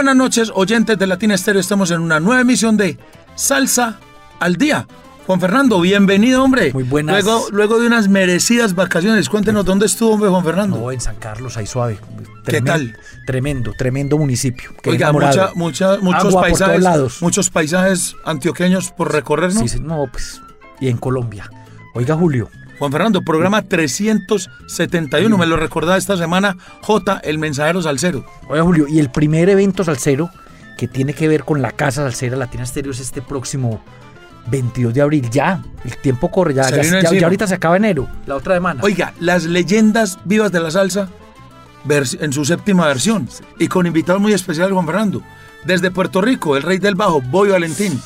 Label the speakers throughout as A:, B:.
A: Buenas noches, oyentes de Latina Estéreo. Estamos en una nueva emisión de Salsa al Día. Juan Fernando, bienvenido, hombre.
B: Muy buenas.
A: Luego, luego de unas merecidas vacaciones, cuéntenos dónde estuvo, hombre, Juan Fernando.
B: No, en San Carlos, ahí suave.
A: ¿Qué tal?
B: Tremendo, tremendo municipio. Qué
A: Oiga, mucha, mucha, muchos
B: Agua por
A: paisajes,
B: todos lados.
A: muchos paisajes antioqueños por recorrer, ¿no?
B: Sí, sí, no, pues. Y en Colombia. Oiga, Julio.
A: Juan Fernando, programa 371, me lo recordaba esta semana J, el mensajero salsero.
B: Oiga, Julio, y el primer evento salsero que tiene que ver con la Casa Salsera Latina Estéreo es este próximo 22 de abril. Ya, el tiempo corre, ya, ya, ya- ahorita se acaba enero, la otra semana.
A: Oiga, las leyendas vivas de la salsa en su séptima versión y con invitado muy especial Juan Fernando. Desde Puerto Rico, el rey del bajo, Boy Valentín.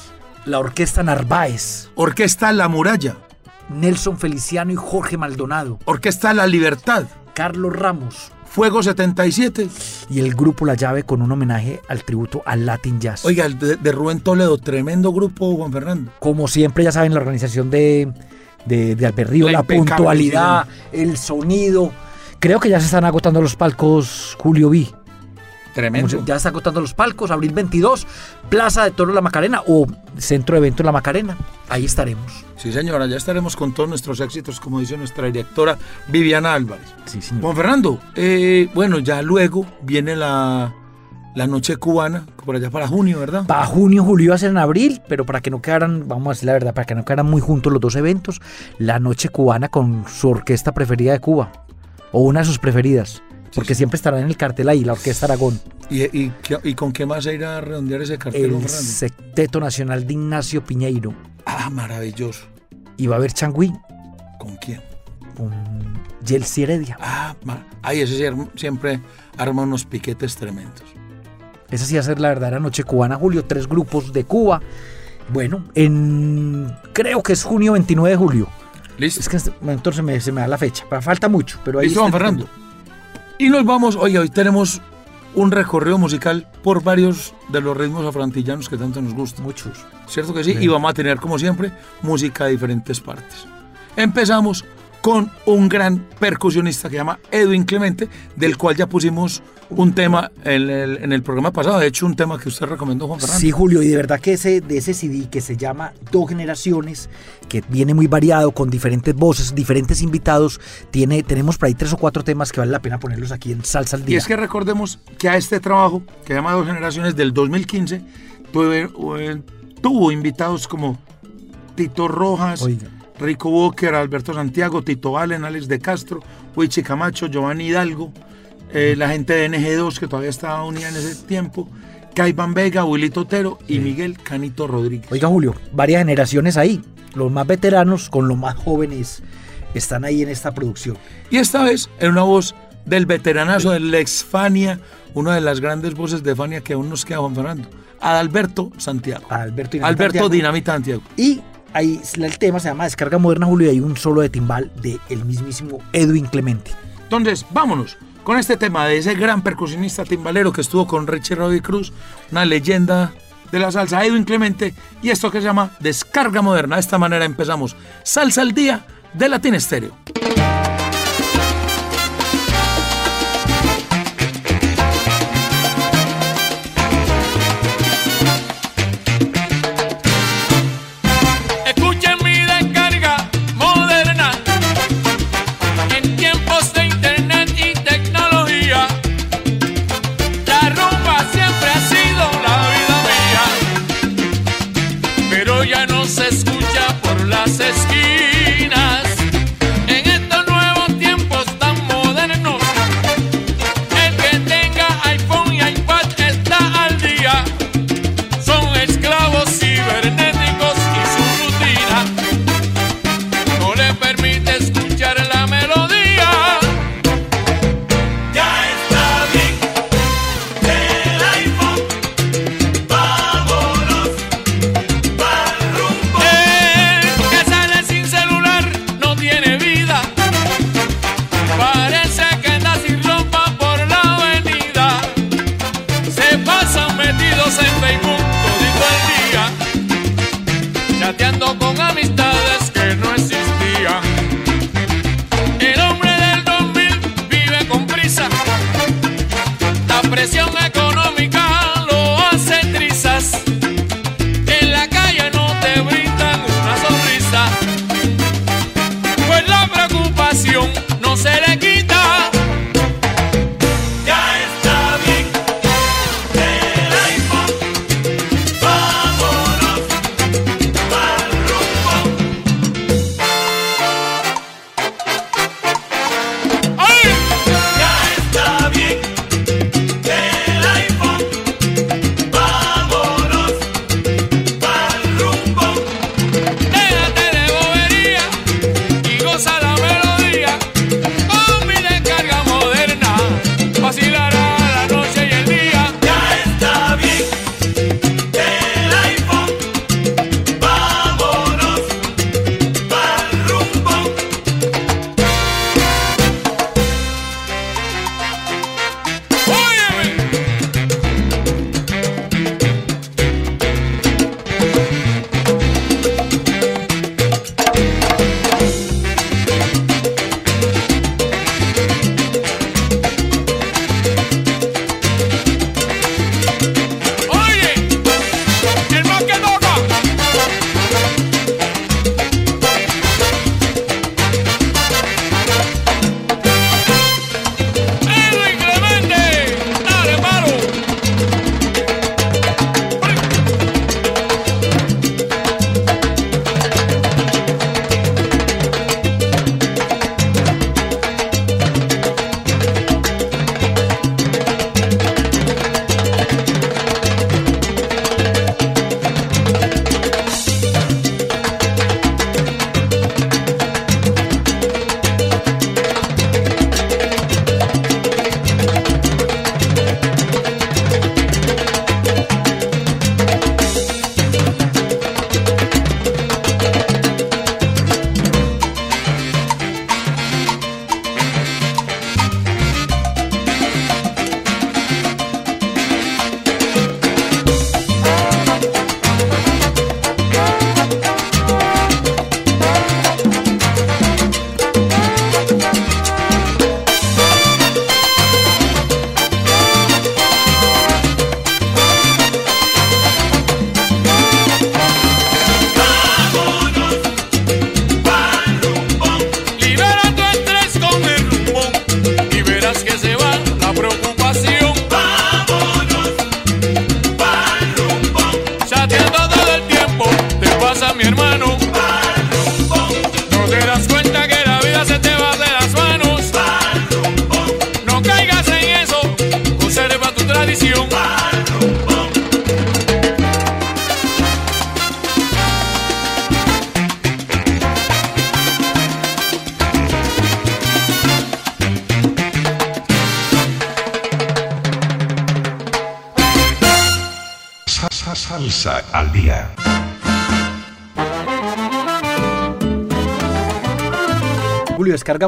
B: La Orquesta Narváez,
A: Orquesta La Muralla.
B: Nelson Feliciano y Jorge Maldonado,
A: Orquesta La Libertad.
B: Carlos Ramos
A: Fuego 77.
B: y el grupo La Llave con un homenaje al tributo al Latin Jazz.
A: Oiga, de, de Rubén Toledo, tremendo grupo, Juan Fernando.
B: como siempre, ya saben, la organización de, de, de Alberrío,
A: La
B: la, puntualidad, el sonido. Creo que ya se están agotando los palcos Julio B.
A: Tremendo.
B: Ya están agotando los palcos, abril 22, Plaza de Toro La Macarena o Centro de Eventos La Macarena. Ahí estaremos.
A: Sí, señora, ya estaremos con todos nuestros éxitos, como dice nuestra directora Viviana Álvarez.
B: Sí, señor.
A: Juan Fernando, eh, bueno, ya luego viene la, la noche cubana, por allá para junio, ¿verdad?
B: Para junio, julio iba a ser en abril, pero para que no quedaran, vamos a decir la verdad, para que no quedaran muy juntos los dos eventos, la noche cubana con su orquesta preferida de Cuba, o una de sus preferidas, porque
A: sí.
B: siempre estará en el cartel ahí, la Orquesta Aragón.
A: ¿Y, y, y con qué más se irá a redondear ese cartel,
B: el? Secteto Nacional de Ignacio Piñeiro.
A: Ah, maravilloso.
B: Y va a haber Changui
A: ¿Con quién?
B: con Yelsi Heredia.
A: Ah, ay, ese siempre arma unos piquetes tremendos.
B: Esa sí va a ser la verdadera noche cubana, Julio. Tres grupos de Cuba. Bueno, en creo que es junio 29 de julio.
A: ¿Listo?
B: Es que en este momento se me, se me da la fecha. Falta mucho, pero ahí
A: Listo, Juan Fernando. Y nos vamos, oye, hoy tenemos un recorrido musical por varios de los ritmos afrantillanos que tanto nos gustan.
B: Muchos.
A: ¿Cierto que sí?
B: Sí.
A: Y vamos a tener, como siempre, música de diferentes partes. Empezamos con un gran percusionista que se llama Edwin Clemente, del cual ya pusimos un tema en el, en el programa pasado. De hecho, un tema que usted recomendó, Juan Fernando.
B: Sí, Julio, y de verdad que ese, de ese CD que se llama Dos Generaciones, que viene muy variado, con diferentes voces, diferentes invitados, tiene, tenemos por ahí tres o cuatro temas que vale la pena ponerlos aquí en Salsa al
A: Y
B: Día.
A: es que recordemos que a este trabajo, que se llama Dos Generaciones del 2015, tuve- eh, tuvo invitados como Tito Rojas,
B: Oiga.
A: Rico Walker, Alberto Santiago, Tito Valen, Alex de Castro, Wichi Camacho, Giovanni Hidalgo, eh, la gente de NG2 que todavía estaba unida en ese tiempo, Caiban Vega, Willy Totero y Miguel Canito Rodríguez.
B: Oiga, Julio, varias generaciones ahí. Los más veteranos con los más jóvenes están ahí en esta producción.
A: Y esta vez en una voz del veteranazo del ex Fania, una de las grandes voces de Fania que aún nos queda Juan Fernando, Adalberto Santiago.
B: Alberto, Dinamita
A: Alberto
B: Santiago.
A: Dinamita Santiago.
B: Y ahí el tema se llama Descarga Moderna, Julio, y hay un solo de timbal de el mismísimo Edwin Clemente.
A: Entonces, vámonos con este tema de ese gran percusionista timbalero que estuvo con Richie Robbie Cruz, una leyenda de la salsa, Edwin Clemente, y esto que se llama Descarga Moderna. De esta manera empezamos Salsa al Día de Latin Estéreo.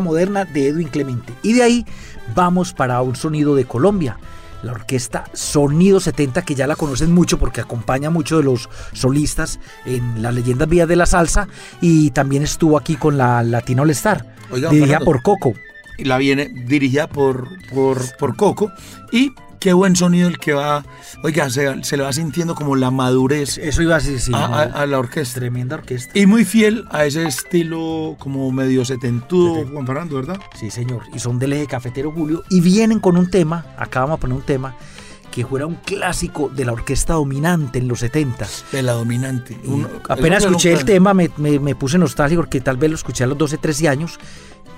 C: Moderna de
B: Edwin Clemente. Y de ahí vamos para un sonido de Colombia. La orquesta Sonido 70, que ya la conocen mucho porque acompaña mucho de los solistas en las leyendas vías de la salsa. Y también estuvo aquí con la Latino All Star,
D: Oiga,
B: dirigida
D: Fernando.
B: por Coco.
D: Y la viene dirigida por, por, por Coco. Y qué buen sonido el que va. Oiga, se, se le va sintiendo como la madurez
B: Eso iba a decir, sí,
D: a, a- a la orquesta.
B: Tremenda orquesta.
D: Y muy fiel a ese estilo como medio setentudo, Juan Fernando, ¿verdad?
B: Sí, señor. Y son del eje cafetero Julio. Y vienen con un tema, acá vamos a poner un tema, que fuera un clásico de la orquesta dominante en los 70.
D: De la dominante. Un-
B: apenas escuché el tema, me, me- me puse nostálgico porque tal vez lo escuché a los 12, 13 años.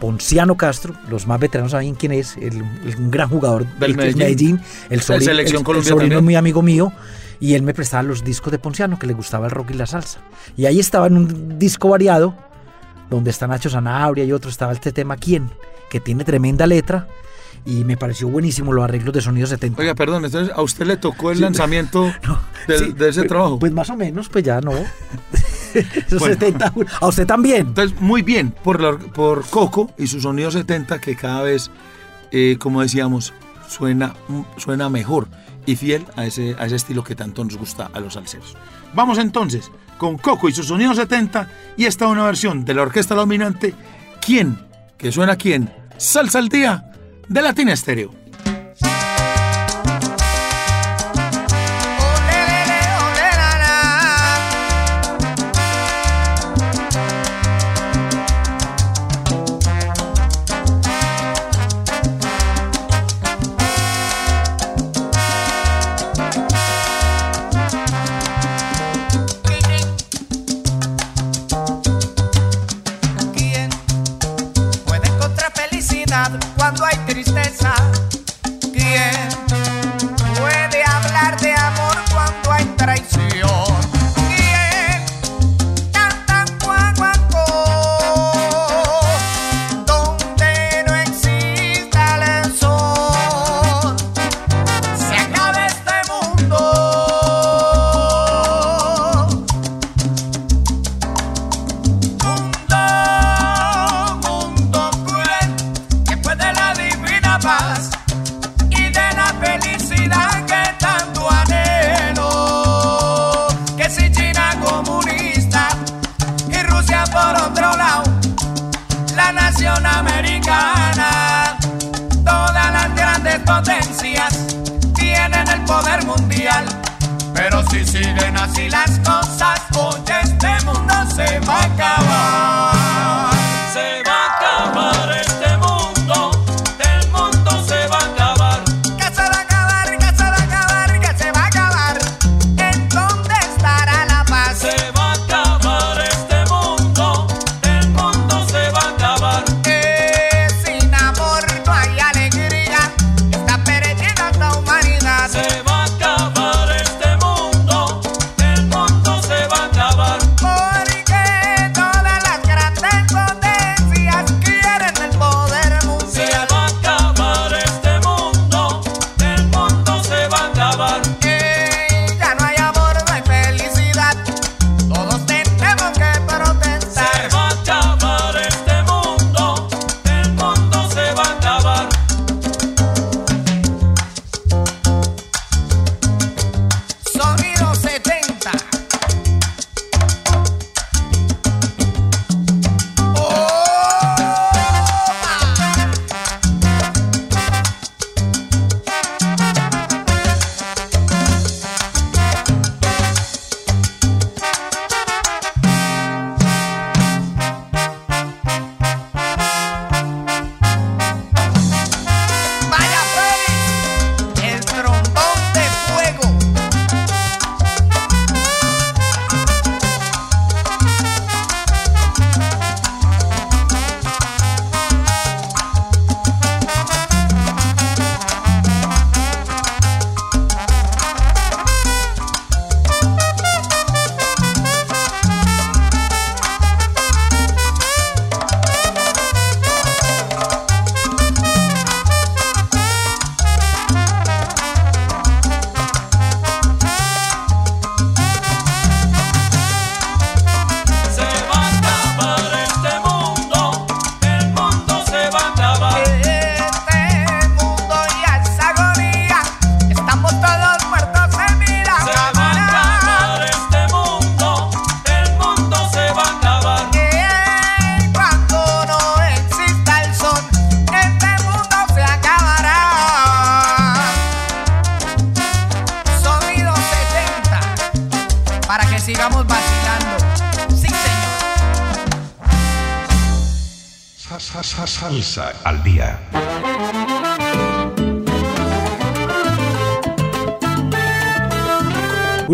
B: Ponciano Castro, los más veteranos saben quién es, el, el- un gran jugador
D: Del
B: del
D: Medellín.
B: el sobrino,
D: Selección
B: el- sobrino muy amigo mío y él me prestaba los discos de Ponciano que le gustaba el rock y la salsa. Y ahí estaba en un disco variado donde está Nacho Sanabria y otro estaba este tema ¿Quién? que tiene tremenda letra y me pareció buenísimo los arreglos de sonido 70.
D: Oiga, perdón, entonces a usted le tocó el
B: Sí.
D: lanzamiento
B: No,
D: del-
B: sí,
D: de ese
B: pues-
D: trabajo.
B: Pues más o menos, pues ya no. Esos
D: Bueno.
B: 70, a usted también.
D: Entonces, muy bien por, la por Coco y su sonido 70, que cada vez, eh, como decíamos, suena, mm, suena mejor y fiel a ese, a ese estilo que tanto nos gusta a los salseros. Vamos entonces con Coco y su sonido 70 y esta una versión de la orquesta dominante, ¿Quién? Que suena quién? Salsa al día de Latina Estéreo.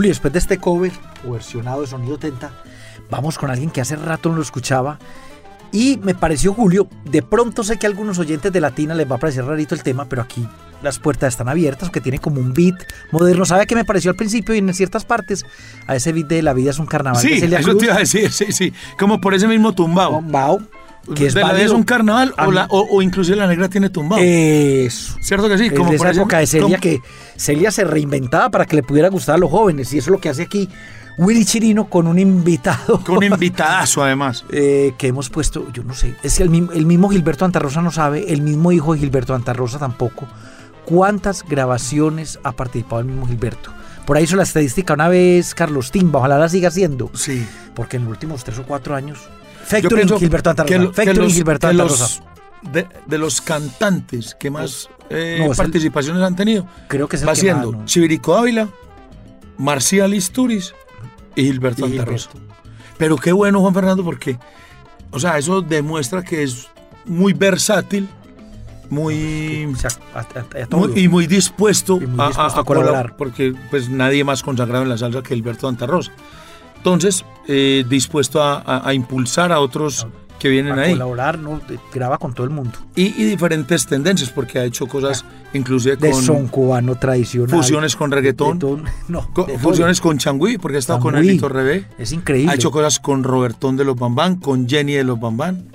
B: Julio, después de este cover o versionado de Sonido Tenta, vamos con alguien que hace rato no lo escuchaba. Y me pareció, Julio, de pronto sé que a algunos oyentes de Latina les va a parecer rarito el tema, pero aquí las puertas están abiertas, que tiene como un beat moderno. ¿Sabe qué me pareció al principio y en ciertas partes? A ese beat de La vida es un carnaval.
A: Sí, eso
B: Cruz.
A: te iba a decir, sí, sí. Como por ese mismo tumbao.
B: Tumbao, que es
A: de la es un carnaval o, la, o, o inclusive la negra tiene tumbao.
B: Eso.
A: ¿Cierto que sí?
B: Es
A: Como por
B: esa época de Celia que Celia se reinventaba para que le pudiera gustar a los jóvenes y eso es lo que hace aquí Willy Chirino con un invitado.
A: Con un invitadazo además.
B: eh, que hemos puesto, yo no sé, es que el, mismo- el mismo Gilberto Antarrosa no sabe, el mismo hijo de Gilberto Antarrosa tampoco, cuántas grabaciones ha participado el mismo Gilberto. Por ahí hizo la estadística una vez Carlos Timba, ojalá la siga haciendo,
A: Sí.
B: porque en los últimos tres o cuatro años,
A: Pienso
B: Gilberto
A: que lo- que los-
B: Gilberto
A: que los- de, de los cantantes que más eh,
B: No, es el-
A: participaciones han tenido,
B: Creo que es el
A: va siendo
B: ¿no?
A: Chivirico Ávila, Marcial Isturiz y Gilberto
B: Y. Gilberto.
A: Pero qué bueno, Juan Fernando, porque, o sea, eso demuestra que es muy versátil, muy,
B: O sea, a- a- a
A: muy- y muy dispuesto,
B: Y muy dispuesto a
A: colaborar,
B: colaborar.
A: porque pues nadie más consagrado en la salsa que Gilberto Antarrosa. Entonces, eh, dispuesto a, a- a impulsar a otros que vienen
B: a
A: ahí.
B: colaborar, ¿no? De- graba con todo el mundo.
A: Y, y diferentes tendencias, porque ha hecho cosas inclusive
B: De
A: con
B: son cubano tradicional.
A: fusiones con reggaetón,
B: No, de
A: fusiones con Changüí, porque ha estado con. Elito Rebé.
B: Es increíble.
A: Ha hecho cosas con Robertón de los Bambán, con Jenny de los Bambán.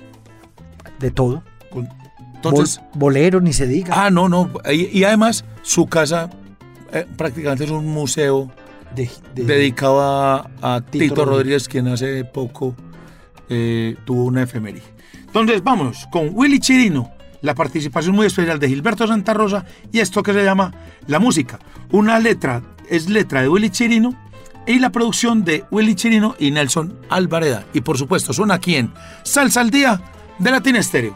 B: de todo.
A: con- Entonces,
B: Bol- bolero, ni se diga.
A: ah, no, no. Y, y además, su casa eh, prácticamente es un museo
B: De- de-
A: dedicado a, a
B: Tito
A: Tito,
B: Rodríguez.
A: Rodríguez, quien hace poco eh, tuvo una efeméride. Entonces, vámonos con Willy Chirino, la participación muy especial de Gilberto Santa Rosa y esto que se llama La Música. Una letra, es letra de Willy Chirino y la producción de Willy Chirino y Nelson Alvareda. Y por supuesto, son aquí en Salsa al Día de Latin Estéreo.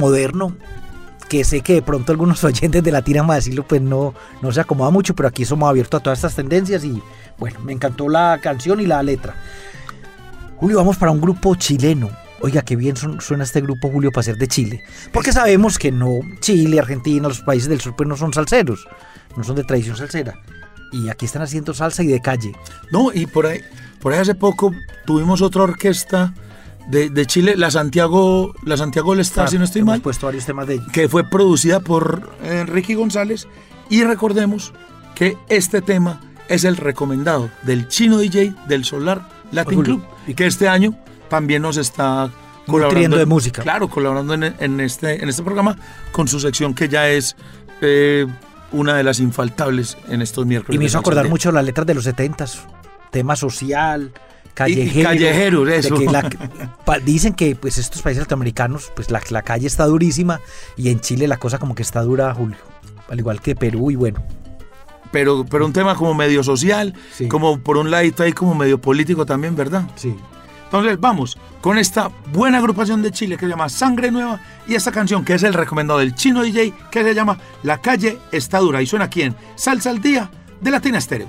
B: Moderno que sé que de pronto algunos oyentes de Latina a decirlo, pues no, no se acomoda mucho, pero aquí somos abiertos a todas estas tendencias y bueno, me encantó la canción y la letra. Julio, vamos para un grupo chileno. Oiga, qué bien suena este grupo, Julio, para ser de Chile. Porque sabemos que no, Chile, Argentina, los países del sur, pues no son salseros, no son de tradición salsera. Y aquí están haciendo salsa y de calle.
E: No, y por ahí, por ahí hace poco tuvimos otra orquesta de, de Chile, la Santiago, la Santiago All Star, si no estoy mal,
B: puesto varios temas de ellos.
E: que fue producida por Enrique González. Y recordemos que este tema es el recomendado del chino DJ del Solar Latin Club, y que este año también nos está colaborando
B: de música.
E: Claro, colaborando en, en este, en este programa con su sección que ya es eh, una de las infaltables en estos miércoles.
B: Y me hizo acordar mucho las letras de los 70s. Tema social, callejero.
E: callejero, eso.
B: que la- dicen que pues estos países latinoamericanos, pues la, la calle está durísima y en Chile la cosa como que está dura, Julio. Al igual que Perú y bueno.
E: pero, pero un tema como medio social,
B: Sí.
E: como por un ladito ahí como medio político también, ¿verdad?
B: Sí.
E: Entonces vamos con esta buena agrupación de Chile que se llama Sangre Nueva y esta canción que es el recomendado del chino DJ que se llama La calle está dura y suena aquí en Salsa al Día de Latina Estéreo.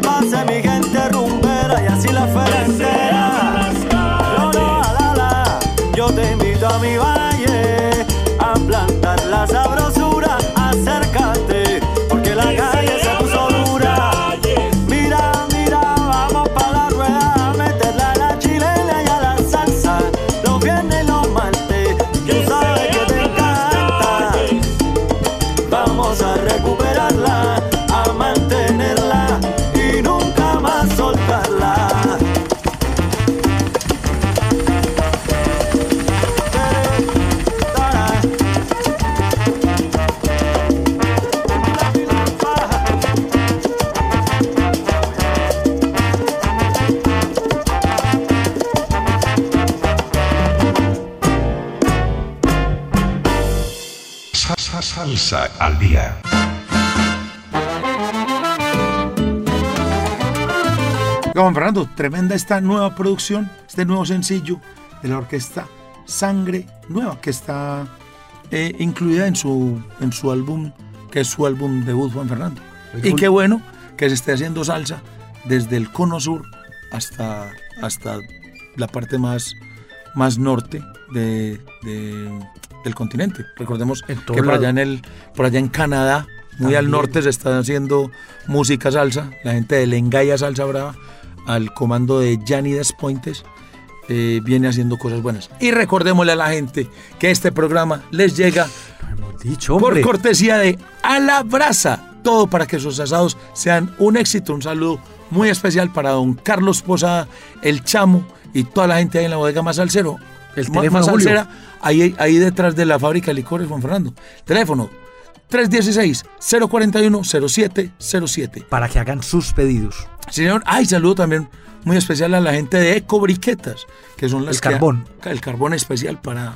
F: que
A: tremenda esta nueva producción, este nuevo sencillo de la orquesta Sangre Nueva, que está eh, incluida en su, en su álbum, que es su álbum debut, Juan Fernando. Y qué bueno que se esté haciendo salsa desde el cono sur hasta, hasta la parte más, más norte de, de- del continente. Recordemos que por
B: lado.
A: allá, en el, por allá en Canadá, muy al
B: También.
A: norte, se está haciendo música salsa. La gente de Lengaya Salsa Brava, al comando de Gianni Despointes, eh, viene haciendo cosas buenas. Y recordémosle a la gente que este programa les llega
B: Hemos dicho,
A: por cortesía de A la Brasa. Todo para que sus asados sean un éxito. Un saludo muy especial para don Carlos Posada, el Chamo y toda la gente ahí en la bodega más salsero.
B: El teléfono,
A: más salsera, ahí, ahí detrás de la fábrica de licores, Juan Fernando. Teléfono 316-041-0707.
B: Para que hagan sus pedidos.
A: Señor, ay, saludo también muy especial a la gente de Ecobriquetas, que son las
B: El
A: que-
B: carbón.
A: el carbón especial para,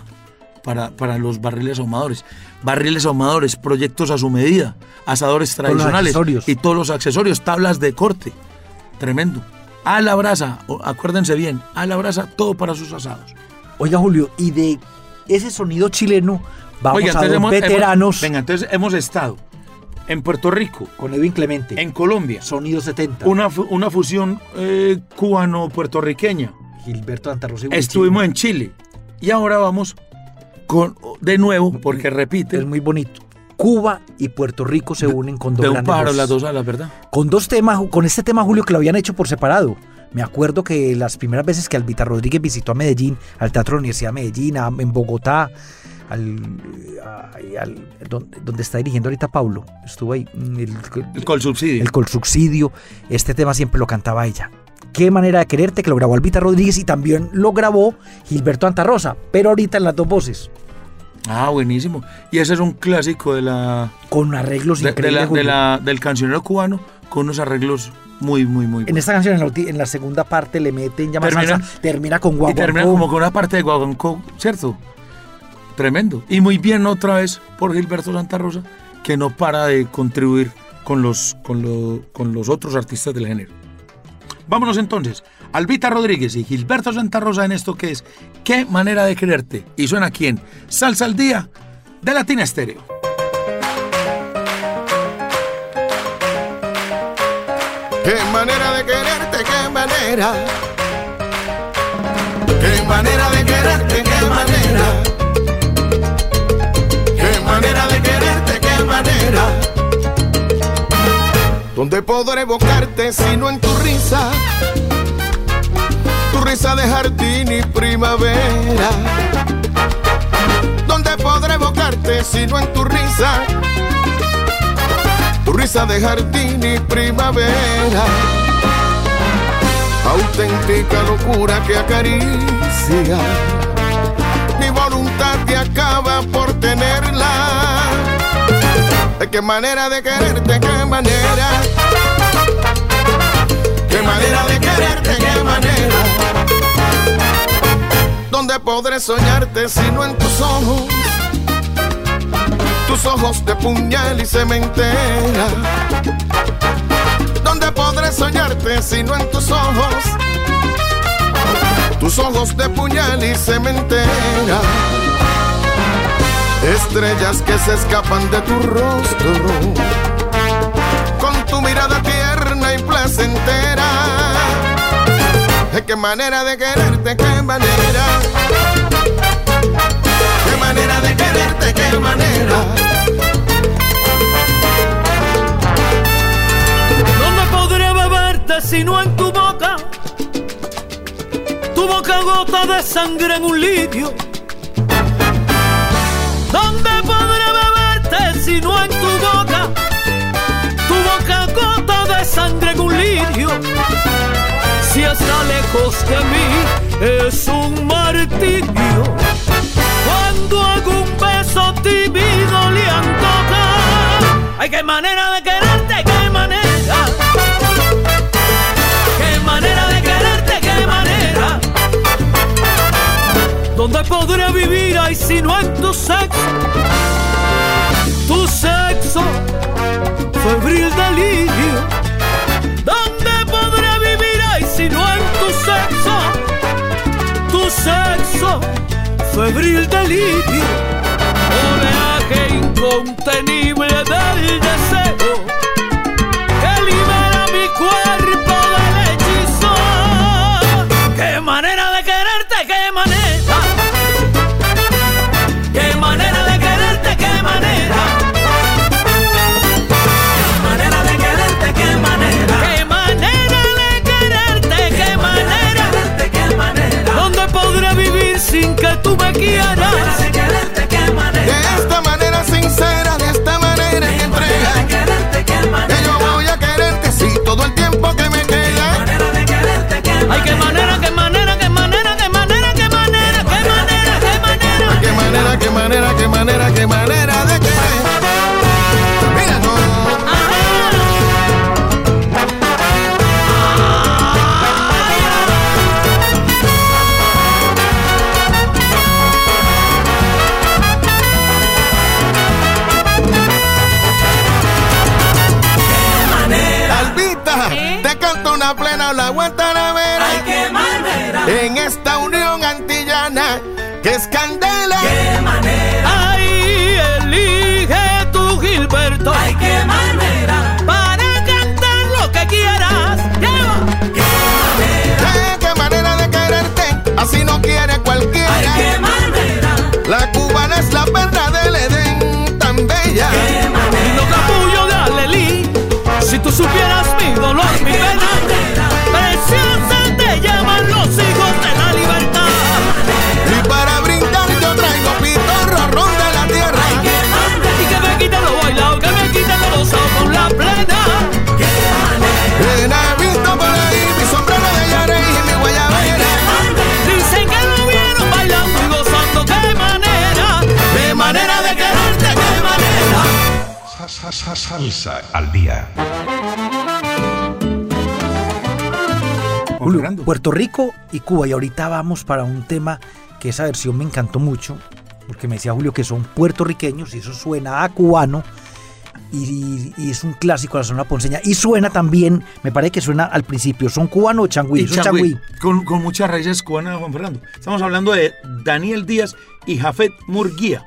A: para, para los barriles ahumadores. Barriles ahumadores, proyectos a su medida, asadores tradicionales y todos los accesorios, tablas de corte. Tremendo. A la brasa, acuérdense bien, a la brasa, todo para sus asados.
B: Oiga, Julio, y de ese sonido chileno, vamos
A: Oiga,
B: a
A: hemos-
B: veteranos
A: hemos- venga, entonces hemos estado en Puerto Rico,
B: con Edwin Clemente.
A: en Colombia,
B: Sonido 70.
A: una, una fusión eh, cubano-puertorriqueña.
B: Gilberto Antarrosa. y
A: Estuvimos en Chile y ahora vamos con de nuevo, porque
B: Es
A: repite,
B: muy bonito. Cuba y Puerto Rico se unen con dos
A: de un
B: voces.
A: las dos alas, ¿verdad?
B: Con dos temas, con este tema, Julio, que lo habían hecho por separado. Me acuerdo que las primeras veces que Albita Rodríguez visitó a Medellín, al Teatro de la Universidad de Medellín, a- en Bogotá, al, al- donde, donde está dirigiendo ahorita Pablo, estuvo ahí, mm, el,
A: El col subsidio.
B: el Colsubsidio, este tema siempre lo cantaba ella. Qué manera de quererte, que lo grabó Albita Rodríguez y también lo grabó Gilberto Antarrosa, pero ahorita en las dos voces,
A: Ah, buenísimo. Y ese es un clásico de la,
B: con arreglos
A: de, de
B: increíbles.
A: la- de
B: Julio.
A: la- del cancionero cubano con unos arreglos muy, muy, muy
B: En
A: buenos.
B: esta canción, en la, en la segunda parte, le meten llama
A: Termina-
B: salsa, termina con
A: Y
B: guaguancó.
A: termina como con una parte de Guaguancó, ¿cierto? Tremendo. Y muy bien otra vez por Gilberto Santa Rosa, que no para de contribuir con los, con lo- con los otros artistas del género. Vámonos entonces. Albita Rodríguez y Gilberto Santa Rosa en esto que es Qué manera de quererte. Y suena aquí en Salsa al Día de Latina Estéreo.
G: Qué manera de quererte, qué manera. Qué manera de quererte, qué manera. Manera. ¿Dónde podré evocarte si no en tu risa? Tu risa de jardín y primavera. ¿Dónde podré evocarte si no en tu risa? tu risa de jardín y primavera, auténtica locura que acaricia mi voluntad que acaba por tenerla. De qué manera de quererte, qué manera, qué manera de quererte, qué manera. ¿Dónde podré soñarte si no en tus ojos? tus ojos de puñal y cementera. ¿Dónde podré soñarte si no en tus ojos? Tus ojos de puñal y cementera. Estrellas que se escapan de tu rostro. Con tu mirada tierna y placentera. Qué manera de quererte, qué manera. Qué manera de quererte, qué manera.
H: ¿Dónde podré beberte si no en tu boca? Tu boca gota de sangre en un lirio. Beberte si no en tu boca? Tu boca gota de sangre en un lirio. Si está lejos de mí es un martirio. Cuando algún beso tímido le antoja. Ay, qué manera de quererte, qué manera. Qué manera de quererte, qué manera. ¿Dónde podré vivir ay si no en tu sexo? su sexo febril delirio. ¿Dónde podré vivir
G: ahí si no en tu sexo? Tu sexo febril delirio. Oleaje incontenible
H: del deseo manera, qué manera, qué manera, qué manera, qué manera, qué manera, qué manera!
G: Qué manera, qué manera, qué manera, qué manera de querer. Mira, no. Albita, te canto una plena
H: Si tú
I: Salsa al día.
B: Julio. Puerto Rico y Cuba. Y ahorita vamos para un tema que esa versión me encantó mucho, porque me decía Julio que son puertorriqueños y eso suena a cubano. Y, y es un clásico de la zona ponceña. Y suena también, me parece que suena al principio, ¿son cubano o changüí?
A: Y
B: Son
A: Changüí,
B: changüí.
A: con, con muchas raíces cubanas, Juan Fernando. Estamos hablando de Daniel Díaz y Jafet Murguía.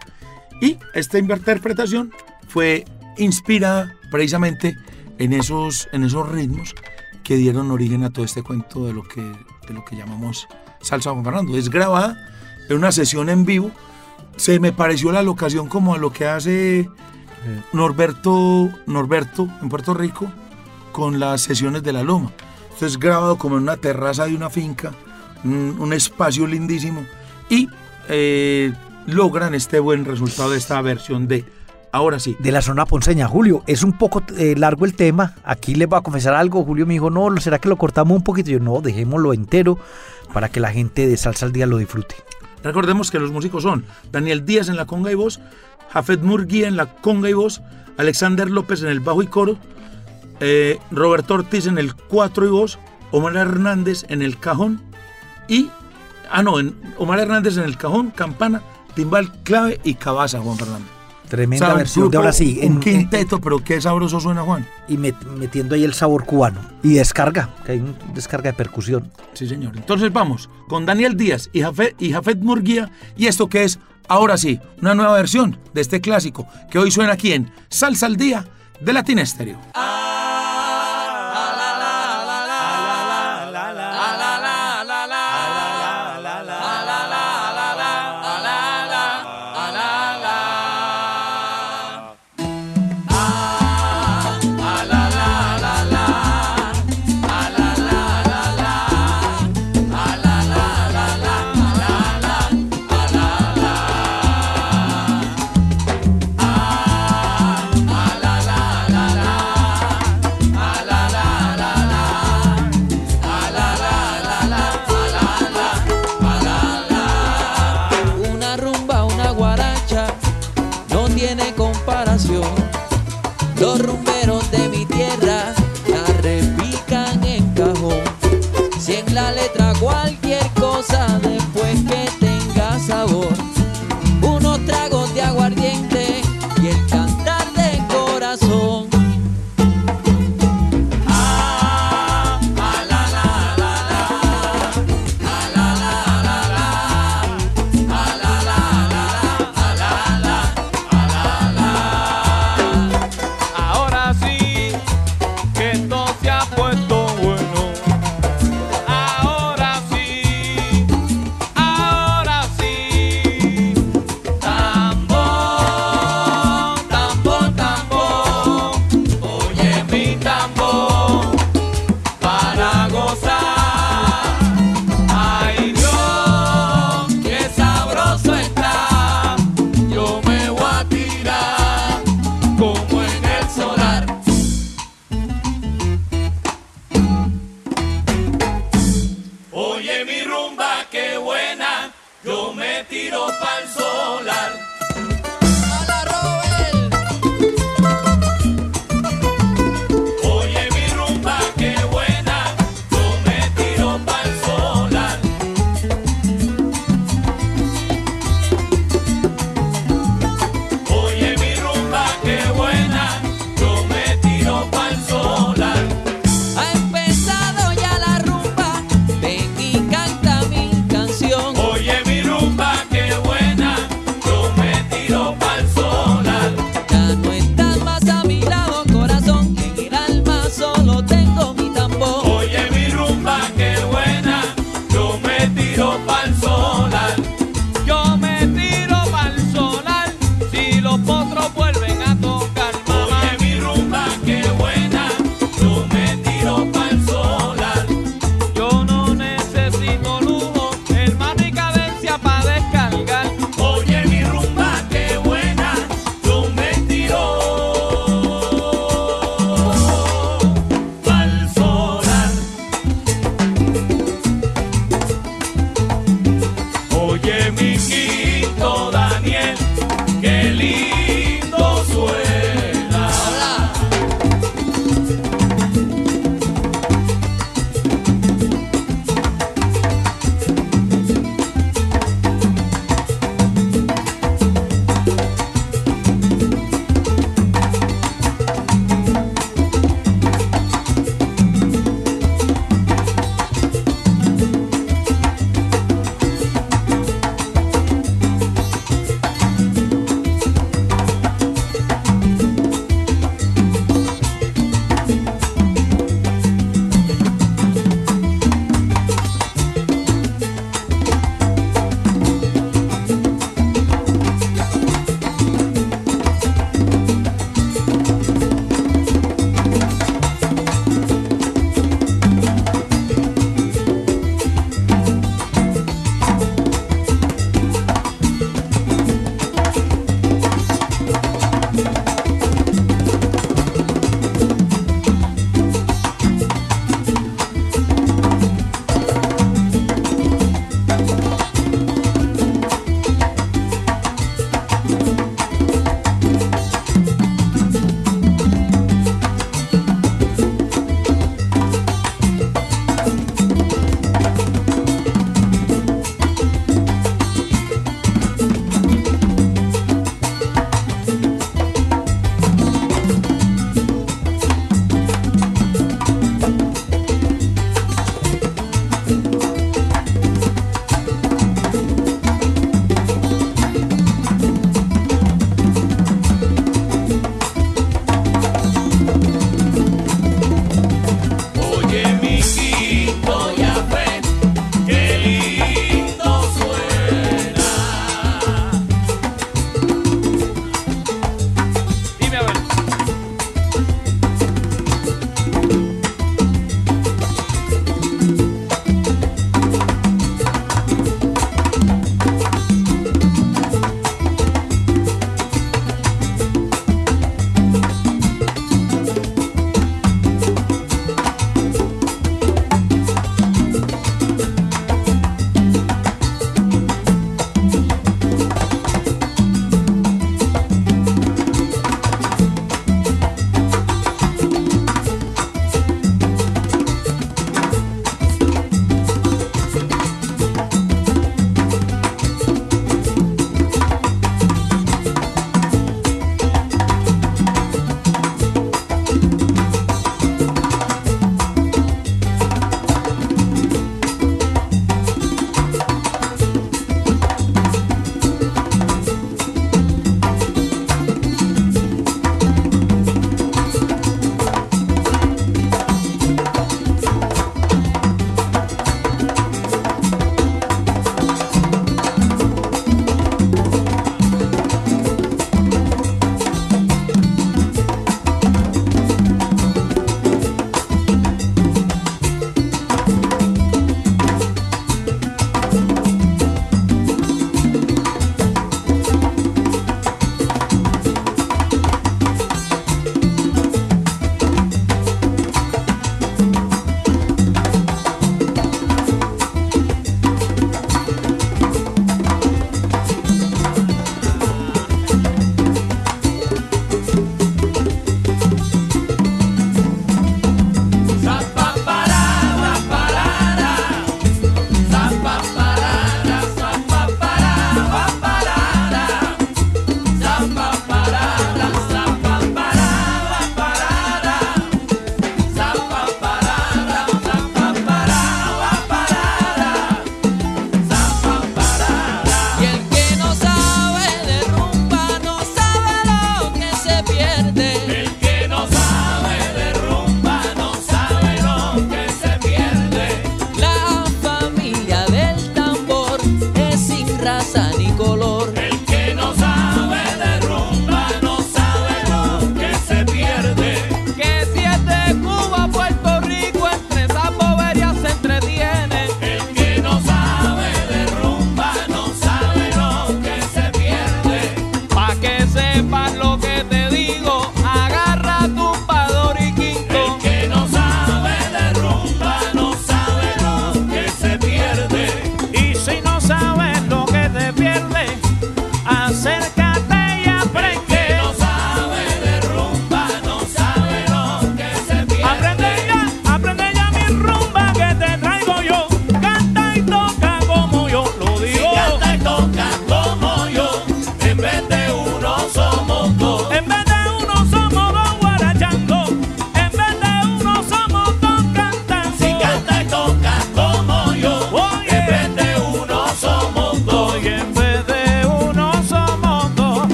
A: Y esta interpretación fue inspirada precisamente en esos, en esos ritmos que dieron origen a todo este cuento de lo que, de lo que llamamos Salsa Juan Fernando. Es grabada en una sesión en vivo. Se me pareció la locación como a lo que hace Norberto, Norberto en Puerto Rico con las sesiones de la Loma. Esto es grabado como en una terraza de una finca, un, un espacio lindísimo y eh, logran este buen resultado de esta versión de Ahora sí.
B: De la zona ponceña, Julio, es un poco eh, largo el tema. Aquí les voy a confesar algo. Julio me dijo, no, ¿será que lo cortamos un poquito? Yo, no, dejémoslo entero para que la gente de Salsa al Día lo disfrute.
A: Recordemos que los músicos son Daniel Díaz en la conga y voz, Jafet Murguía en la conga y voz, Alexander López en el bajo y coro, eh, Roberto Ortiz en el cuatro y voz, Omar Hernández en el cajón y, ah no, en, Omar Hernández en el cajón, campana, timbal, clave y cabaza, Juan Fernando.
B: Tremenda
A: O sea, un
B: versión de ahora sí.
A: Un
B: en-
A: quinteto, pero qué sabroso suena, Juan.
B: y met- metiendo ahí el sabor cubano. Y descarga, que hay un descarga de percusión.
A: Sí, señor. Entonces vamos con Daniel Díaz y Jafet, y Jafet Murguía. Y esto que es, ahora sí, una nueva versión de este clásico que hoy suena aquí en Salsa al Día de Latin Estéreo.
J: Una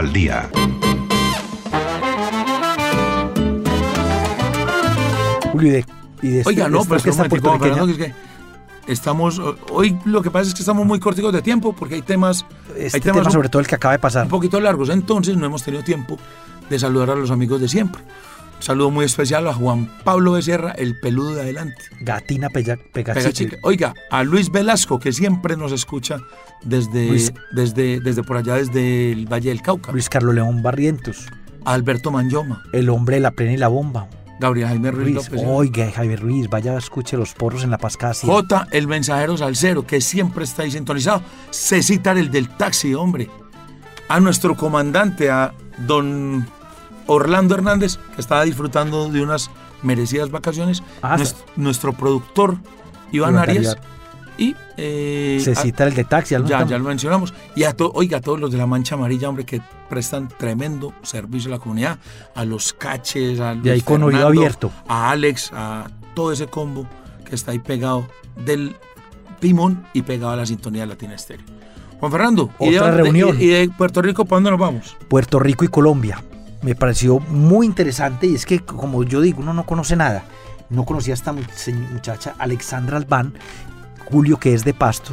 I: al día.
B: Julio, y de, y de
A: Oiga, no, pero que, que es que estamos, hoy lo que pasa es que estamos muy corticos de tiempo porque hay temas,
B: este
A: hay
B: tema,
A: temas un-
B: sobre todo el que acaba de pasar.
A: un poquito largos, entonces no hemos tenido tiempo de saludar a los amigos de siempre. Un saludo muy especial a Juan Pablo Becerra, el peludo de adelante.
B: Gatina Pega, Pega
A: Pega
B: Chicle.
A: chicle. Oiga, a Luis Velasco, que siempre nos escucha desde,
B: Luis.
A: desde, desde por allá, desde el Valle del Cauca.
B: Luis Carlos León Barrientos,
A: A Alberto Manyoma,
B: el hombre de la plena y la bomba.
A: Gabriel Jaime Ruiz,
B: Ruiz,
A: López.
B: oiga, Javier Ruiz, vaya, escuche los porros en la pascada. sí.
A: J, el mensajero salsero, que siempre está ahí sintonizado. Cecitar, el del taxi, hombre. A nuestro comandante, a don Orlando Hernández, que estaba disfrutando de unas merecidas vacaciones.
B: Ah,
A: Nues- nuestro productor, Iván Arias. Y. eh,
B: Se
A: a-
B: cita el de taxi. ¿no?
A: ya, ya lo mencionamos. Y a to- oiga, a todos los de la Mancha Amarilla, hombre, que prestan tremendo servicio a la comunidad, a los caches, a
B: De ahí con oído abierto.
A: a Alex, a todo ese combo que está ahí pegado del timón y pegado a la sintonía de Latina Estéreo. Juan Fernando, ¿y de
B: Otra reunión.
A: y, y de Puerto Rico para dónde nos vamos?
B: Puerto Rico y Colombia. Me pareció muy interesante y es que, como yo digo, uno no conoce nada. No conocía a esta muchacha Alexandra Albán, Julio que es de Pasto,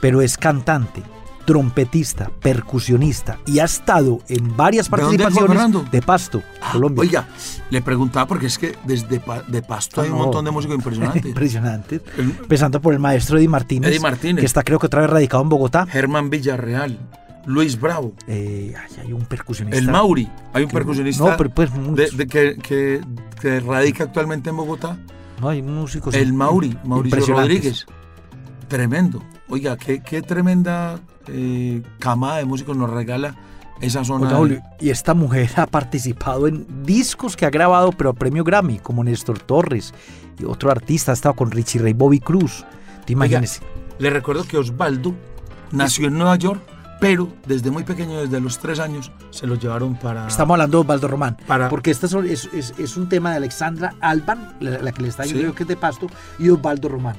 B: pero es cantante, trompetista, percusionista y ha estado en varias
A: ¿De dónde es, Juan
B: participaciones de Pasto,
A: Ah,
B: Colombia.
A: Oiga, le preguntaba porque es que desde Pa- de Pasto hay un montón de músicos impresionantes.
B: Impresionante.
A: El-
B: Empezando por el maestro Eddie Martínez,
A: Eddie Martínez.
B: que está creo que otra vez radicado en Bogotá.
A: Germán Villarreal, Luis Bravo,
B: Eh, ay, hay un percusionista.
A: el Mauri. Hay un
B: que-
A: percusionista
B: No, pero pues
A: de-
B: muchos.
A: de que, que- que radica actualmente en Bogotá.
B: No, hay músicos
A: El Mauri, Mauricio. Rodríguez. Tremendo. Oiga, qué, qué tremenda eh, camada de músicos nos regala esa zona.
B: Julio, y esta mujer ha participado en discos que ha grabado, pero a premio Grammy, como Néstor Torres y otro artista. Ha estado con Richie Ray Bobby Cruz. Te
A: Oiga,
B: imaginas.
A: le recuerdo que Osvaldo nació en Nueva York, pero desde muy pequeño, desde los tres años, se lo llevaron para...
B: Estamos hablando de Osvaldo Román.
A: Para-
B: Porque este es, es- es un tema de Alexandra Alban, la, la que le está
A: Sí.
B: diciendo que es de Pasto, y Osvaldo Román.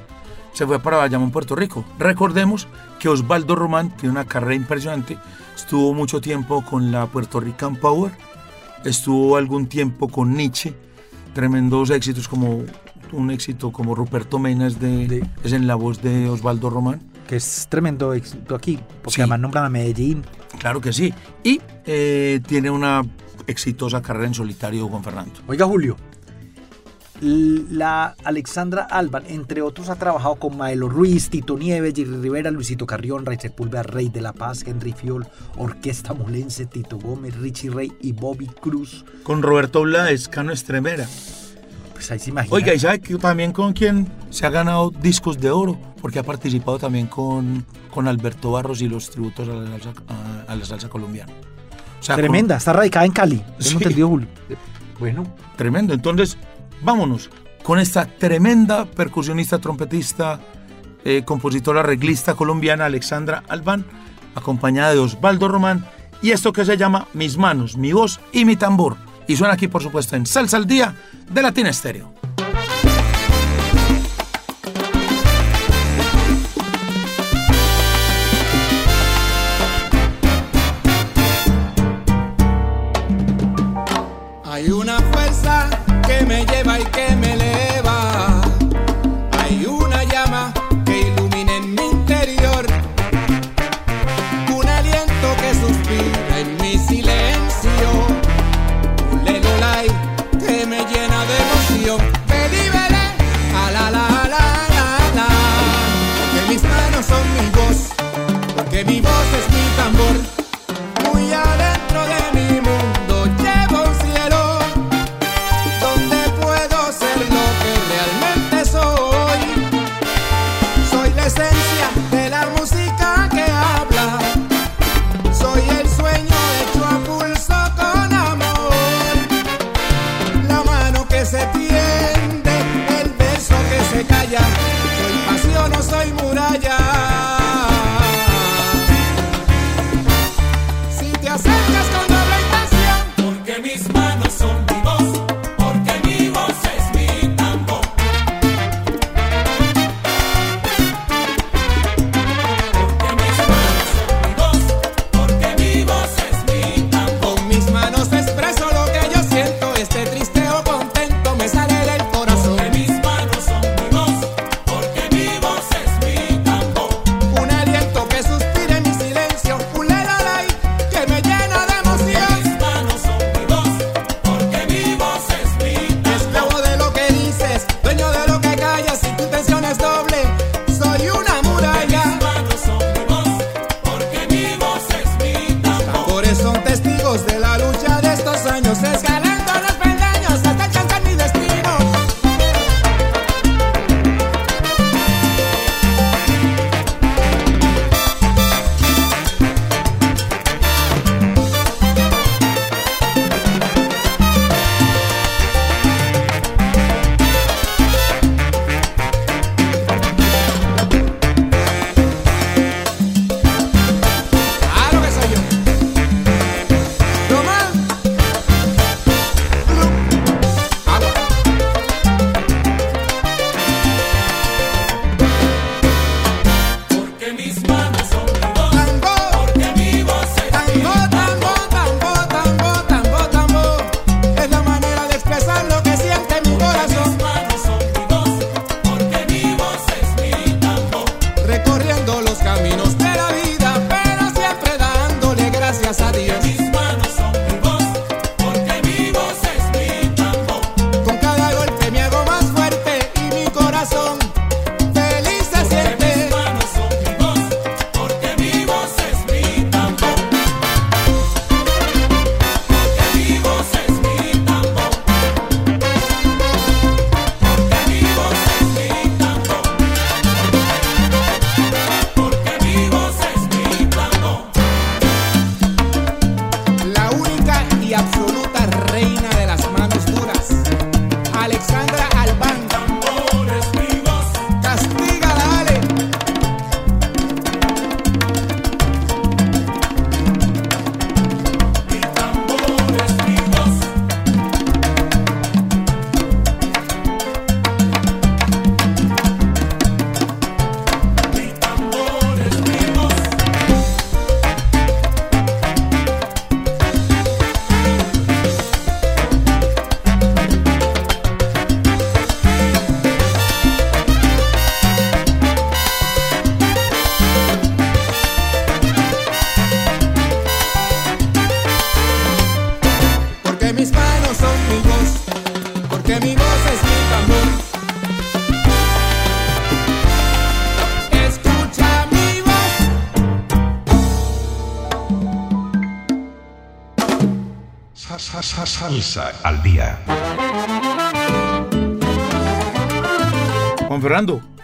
A: se fue para Bayamón, Puerto Rico. Recordemos que Osvaldo Román tiene una carrera impresionante. Estuvo mucho tiempo con la Puerto Rican Power. Estuvo algún tiempo con Nietzsche. Tremendos éxitos como un éxito como Ruperto Mena es, de,
B: De-
A: es en la voz de Osvaldo Román.
B: Que es tremendo éxito aquí, porque
A: Sí.
B: además nombran a Medellín.
A: Claro que sí. Y eh, tiene una exitosa carrera en solitario Juan Fernando.
B: Oiga, Julio. La Alexandra Alban, entre otros, ha trabajado con Maelo Ruiz, Tito Nieves, Jerry Rivera, Luisito Carrión, Ray Sepúlveda, Rey de la Paz, Henry Fiol, Orquesta Molense, Tito Gómez, Richie Rey y Bobby Cruz.
A: Con Roberto Blades, Cano Estremera.
B: Pues ahí se imagina.
A: Oiga, ¿y sabe que también con quien se ha ganado discos de oro? Porque ha participado también con, con Alberto Barros y los tributos a la salsa, a, a la salsa colombiana. O sea, con-
B: Tremenda, está radicada en Cali.
A: Sí.
B: Tengo entendido, Julio. Bueno,
A: tremendo. Entonces, vámonos con esta tremenda percusionista, trompetista, eh, compositora, arreglista colombiana, Alexandra Albán, acompañada de Osvaldo Román. Y esto que se llama Mis manos, mi voz y mi tambor. Y suena aquí, por supuesto, en Salsa al Día de Latina Estéreo.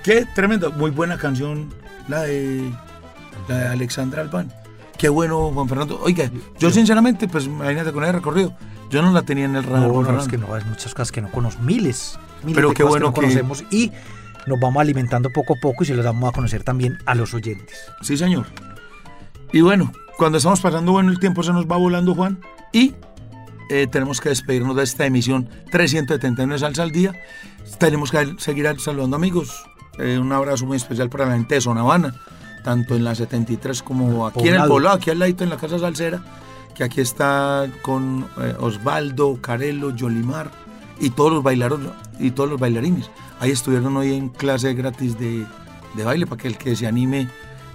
A: Qué tremendo, muy buena canción la de, la de Alexandra Albán. Qué bueno, Juan Fernando. Oiga, yo sinceramente, pues imagínate con el recorrido, yo no la tenía en el radar.
B: No, no, es que no, hay muchas cosas que no conocemos, miles, miles
A: Pero
B: de
A: qué
B: cosas
A: bueno
B: que no conocemos y nos vamos alimentando poco a poco y se los vamos a conocer también a los oyentes.
A: Sí, señor. Y bueno, cuando estamos pasando bueno el tiempo se nos va volando, Juan. Y eh, tenemos que despedirnos de esta emisión 379 Salsa al Día. Tenemos que seguir saludando amigos. Eh, un abrazo muy especial para la gente de Zona Habana, tanto en la 73 como aquí en el
B: Poblado.
A: aquí al ladito en la Casa Salsera, que aquí está con eh, Osvaldo, Carelo, Yolimar y todos los bailaros y todos los bailarines. Ahí estuvieron hoy en clase gratis de, de baile para que el que se anime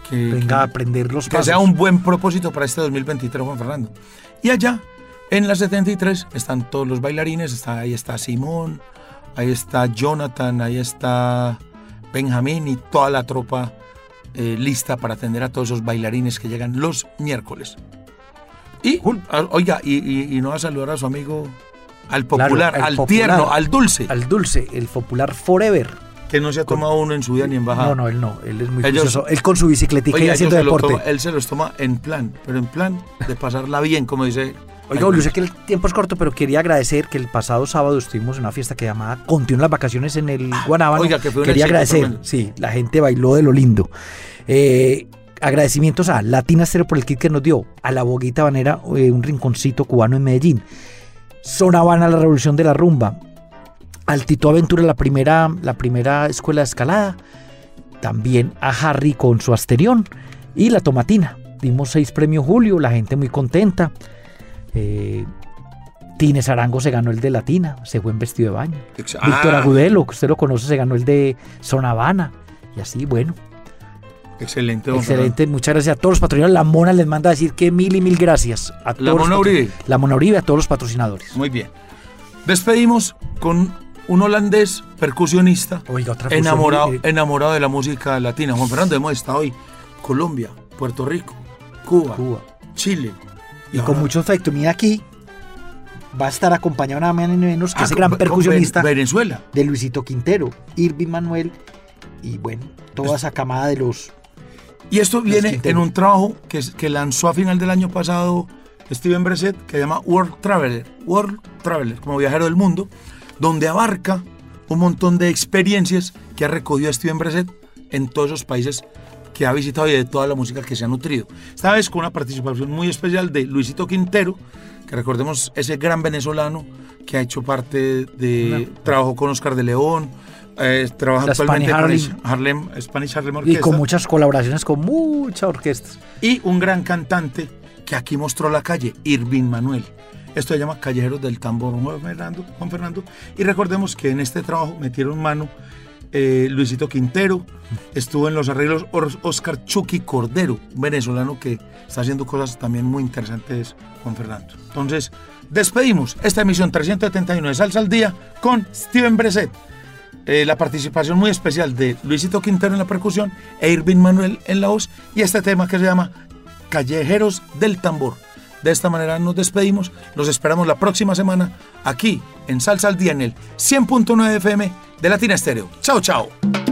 A: que,
B: Venga a aprender los
A: que
B: pasos.
A: sea un buen propósito para este 2023, Juan Fernando. Y allá, en la 73, están todos los bailarines. Está, ahí está Simón, ahí está Jonathan, ahí está Benjamín y toda la tropa eh, lista para atender a todos esos bailarines que llegan los miércoles. Y, oiga, y, y- y no va a saludar a su amigo, al popular,
B: al
A: al
B: popular,
A: tierno, al dulce,
B: Al dulce, el popular Forever.
A: que no se ha tomado uno en su vida ni en bajada.
B: No, no, él no, él es muy
A: Ellos-
B: juicioso. Él con su bicicletica y
A: Oiga,
B: haciendo
A: se lo
B: deporte.
A: toma- él se los toma en plan, pero en plan de pasarla bien, como dice.
B: Oiga, Julio, sé que el tiempo es corto, pero quería agradecer que el pasado sábado estuvimos en una fiesta que llamaba Continúan las vacaciones en el Guanábano.
A: Ah, oiga, que fue
B: Quería agradecer,
A: tremendo.
B: sí, la gente bailó de lo lindo. Eh, agradecimientos a Latina Stereo por el kit que nos dio, a la Boguita Banera, eh, un rinconcito cubano en Medellín, Zona Habana, la revolución de la rumba, al Tito Aventura, la primera, la primera escuela de escalada, también a Harry con su Asterión y la Tomatina. Dimos seis premios Julio, la gente muy contenta. Eh, Tines Arango se ganó el de Latina, se fue en vestido de baño.
A: Ex-
B: Víctor
A: Ah.
B: Agudelo, que usted lo conoce, se ganó el de Zona Habana. Y así, bueno,
A: Excelente, don
B: excelente. Muchas gracias a todos los patrocinadores. La Mona les manda a decir que mil y mil gracias. A todos los
A: Mona Uribe.
B: La Mona Uribe, a todos los patrocinadores.
A: Muy bien. Despedimos con un holandés percusionista
B: Oiga, otra
A: enamorado, enamorado de la música latina. Juan Fernando, hemos estado hoy Colombia, Puerto Rico, Cuba,
B: Cuba.
A: Chile.
B: Y con mucho efecto. Mira aquí, va a estar acompañado nada más ni menos que
A: Ah,
B: ese gran percusionista
A: Ven- Venezuela.
B: de Luisito Quintero, Irving Manuel y bueno, toda esa camada de los...
A: Y esto viene
B: Quintero.
A: en un trabajo que, lanzó a final del año pasado Steven Breset, que se llama World Traveler, World Traveler, como viajero del mundo, donde abarca un montón de experiencias que ha recogido Steven Breset en todos esos países que ha visitado y de toda la música que se ha nutrido. Esta vez con una participación muy especial de Luisito Quintero, que recordemos ese gran venezolano que ha hecho parte de... Trabajó con Oscar de León, eh, trabaja
B: La
A: actualmente
B: Spanish
A: con Harlem, Spanish Harlem
B: Y
A: Orchestra
B: con muchas colaboraciones con muchas orquestas.
A: y un gran cantante que aquí mostró la calle, Irving Manuel. Esto se llama Callejeros del Tambor, Juan Fernando. Juan Fernando. Y recordemos que en este trabajo metieron mano eh, Luisito Quintero, estuvo en los arreglos Oscar Chucky Cordero, un venezolano que está haciendo cosas también muy interesantes, Juan Fernando. Entonces, despedimos esta emisión 371 de Salsa al Día con Steven Breset. Eh, la participación muy especial de Luisito Quintero en la percusión e Irving Manuel en la voz y este tema que se llama Callejeros del Tambor. De esta manera nos despedimos, los esperamos la próxima semana aquí en Salsa al Día en el 100.9 FM de Latina Estéreo. Chao, chao.